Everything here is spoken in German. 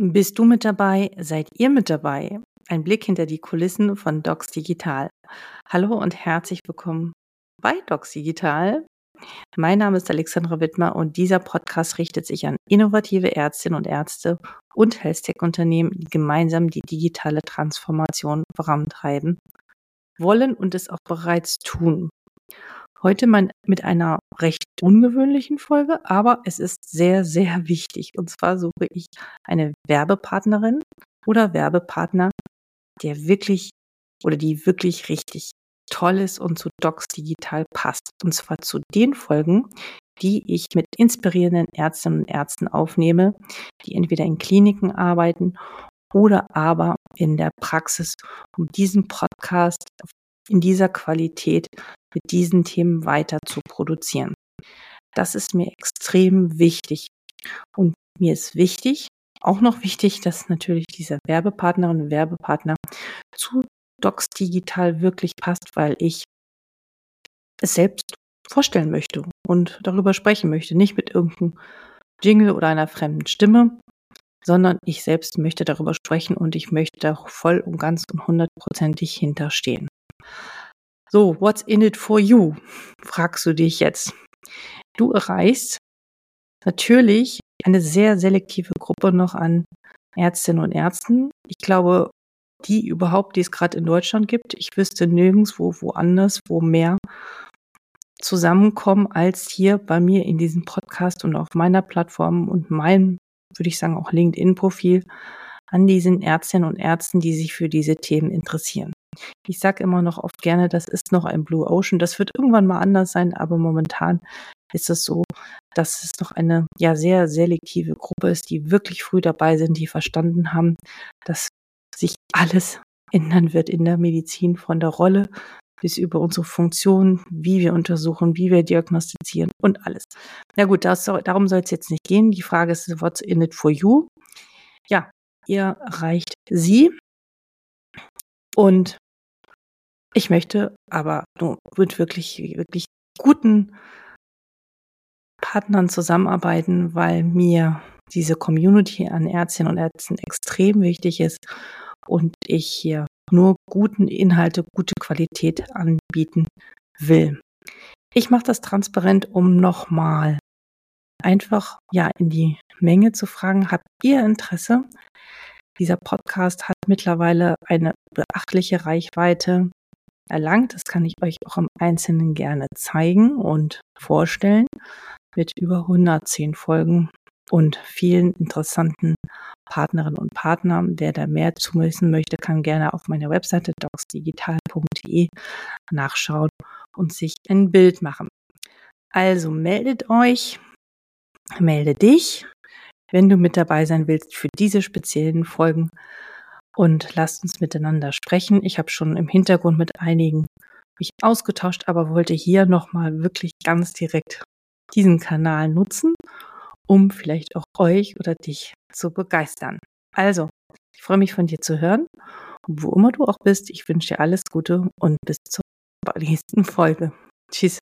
Bist du mit dabei? Seid ihr mit dabei? Ein Blick hinter die Kulissen von Docs Digital. Hallo und herzlich willkommen bei Docs Digital. Mein Name ist Alexandra Wittmer und dieser Podcast richtet sich an innovative Ärztinnen und Ärzte und Health-Tech-Unternehmen, die gemeinsam die digitale Transformation vorantreiben wollen und es auch bereits tun. Heute mal mit einer recht ungewöhnlichen Folge, aber es ist sehr, sehr wichtig. Und zwar suche ich eine Werbepartnerin oder Werbepartner, der wirklich oder die wirklich richtig toll ist und zu Docs Digital passt. Und zwar zu den Folgen, die ich mit inspirierenden Ärztinnen und Ärzten aufnehme, die entweder in Kliniken arbeiten oder aber in der Praxis, um diesen Podcast in dieser Qualität mit diesen Themen weiter zu produzieren. Das ist mir extrem wichtig. Und mir ist wichtig, auch noch wichtig, dass natürlich dieser Werbepartnerin und Werbepartner zu Docs Digital wirklich passt, weil ich es selbst vorstellen möchte und darüber sprechen möchte. Nicht mit irgendeinem Jingle oder einer fremden Stimme, sondern ich selbst möchte darüber sprechen und ich möchte da voll und ganz und hundertprozentig hinterstehen. So, what's in it for you? fragst du dich jetzt. Du erreichst natürlich eine sehr selektive Gruppe noch an Ärztinnen und Ärzten. Ich glaube, die überhaupt, die es gerade in Deutschland gibt. Ich wüsste nirgendwo woanders, wo mehr zusammenkommen als hier bei mir in diesem Podcast und auf meiner Plattform und meinem, würde ich sagen, auch LinkedIn-Profil an diesen Ärztinnen und Ärzten, die sich für diese Themen interessieren. Ich sage immer noch oft gerne, das ist noch ein Blue Ocean. Das wird irgendwann mal anders sein, aber momentan ist es so, dass es noch eine ja sehr selektive Gruppe ist, die wirklich früh dabei sind, die verstanden haben, dass sich alles ändern wird in der Medizin von der Rolle bis über unsere Funktion, wie wir untersuchen, wie wir diagnostizieren und alles. Na gut, das, darum soll es jetzt nicht gehen. Die Frage ist, what's in it for you? Ja, ihr erreicht sie und ich möchte aber nur mit wirklich, wirklich guten Partnern zusammenarbeiten, weil mir diese Community an Ärztinnen und Ärzten extrem wichtig ist und ich hier nur guten Inhalte, gute Qualität anbieten will. Ich mache das transparent, um nochmal einfach ja in die Menge zu fragen, habt ihr Interesse? Dieser Podcast hat mittlerweile eine beachtliche Reichweite erlangt. Das kann ich euch auch im Einzelnen gerne zeigen und vorstellen. Mit über 110 Folgen und vielen interessanten Partnerinnen und Partnern. Wer da mehr zu wissen möchte, kann gerne auf meiner Webseite docsdigital.de nachschauen und sich ein Bild machen. Also meldet euch, melde dich, wenn du mit dabei sein willst für diese speziellen Folgen und lasst uns miteinander sprechen. Ich habe schon im Hintergrund mit einigen mich ausgetauscht, aber wollte hier nochmal wirklich ganz direkt diesen Kanal nutzen, um vielleicht auch euch oder dich zu begeistern. Also, ich freue mich von dir zu hören. Und wo immer du auch bist, ich wünsche dir alles Gute und bis zur nächsten Folge. Tschüss.